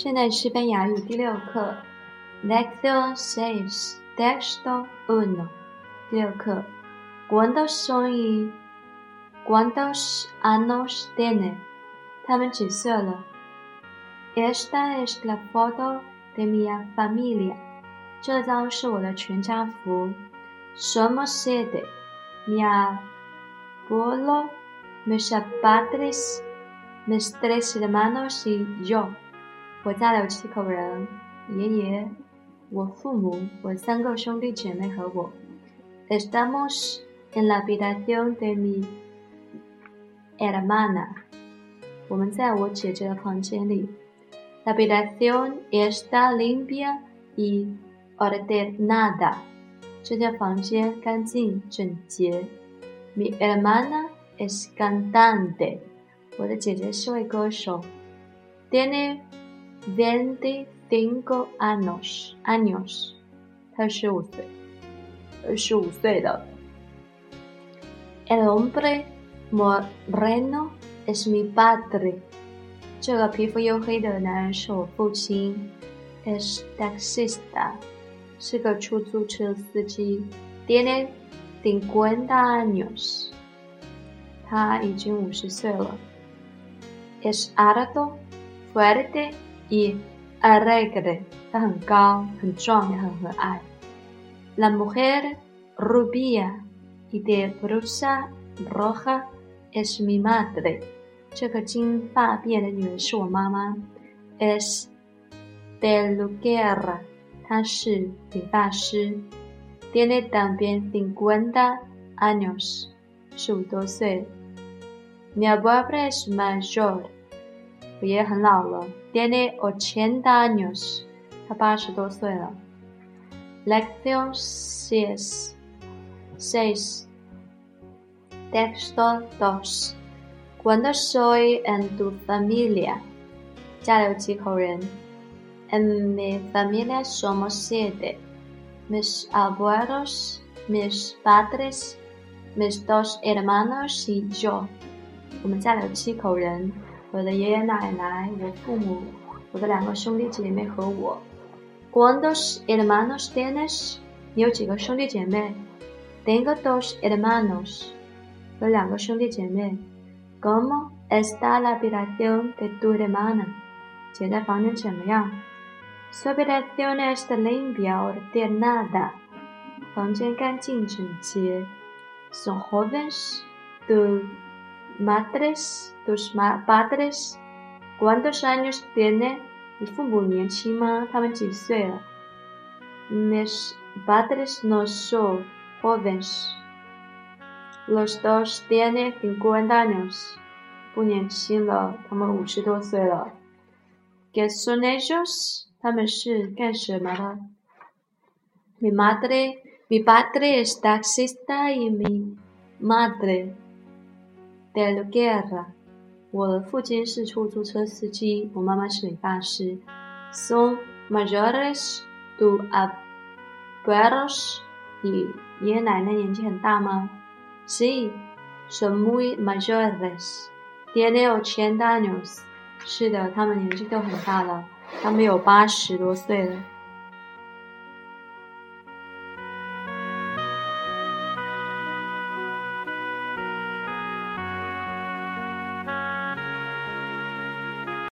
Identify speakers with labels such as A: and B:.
A: 现在西班牙语第六课，Lección seis, texto uno。第六课，¿Cuántos son y cuántos años tiene？他们几岁了？Esta es la foto de mi familia。这张是我的全家福。Somos siete. Mi abuelo, mis padres, mis tres hermanos y yo。 我家里有七口人，爷爷、我父母、我三个兄弟姐妹和我。Estamos en la habitación de mi hermana。我们在我姐姐的房间里。La habitación está limpia y ordenada。这间房间干净整洁。Mi hermana es cantante。我的姐姐是位歌手。Tiene Veinticinco años, años，他十五岁，十五岁的。El hombre moreno es mi padre，这个皮肤黝黑的男人是我父亲。Es taxista，是个出租车司机。Tiene cincuenta años，他已经五十岁了。Es alto, fuerte。 y alegre，她很高、很壮，也很和蔼。La mujer rubia y de blusa roja es mi madre，这个金发碧眼的女人是我妈妈。Es peluquera，她是理发师。Tiene también cincuenta años，十五多岁。Mi abuela es mayor。 我爷爷很老了，tiene ochenta años，他八十多岁了。Lección seis, seis. Texto dos. ¿Cuándo soy en tu familia? 家里有几口人？En mi familia somos siete. Mis abuelos, mis padres, mis dos hermanos y yo. 我们家里有七口人。 我的爷爷奶奶、我父母、我的两个兄弟姐妹和我。¿Cuántos hermanos tienes？你有几个兄弟姐妹？Tengo dos hermanos。有两个兄弟姐妹。¿Cómo está la habitación de tu hermana？姐在房间怎么样？Su habitación está limpia ordenada。房间干净整洁。Son jóvenes。Tu madres, tus ma padres, ¿cuántos años tiene? Mis padres no son jóvenes. Los dos tienen 50 años. ¿Qué son ellos? Mi madre, mi padre es taxista y mi madre Del guerra，我的父亲是出租车司机，我妈妈是理发师。Son mayores tu abuelos，你爷爷奶奶年纪很大吗？Sí, son muy mayores. Tiene ochenta años。是的，他们年纪都很大了，他们有八十多岁了。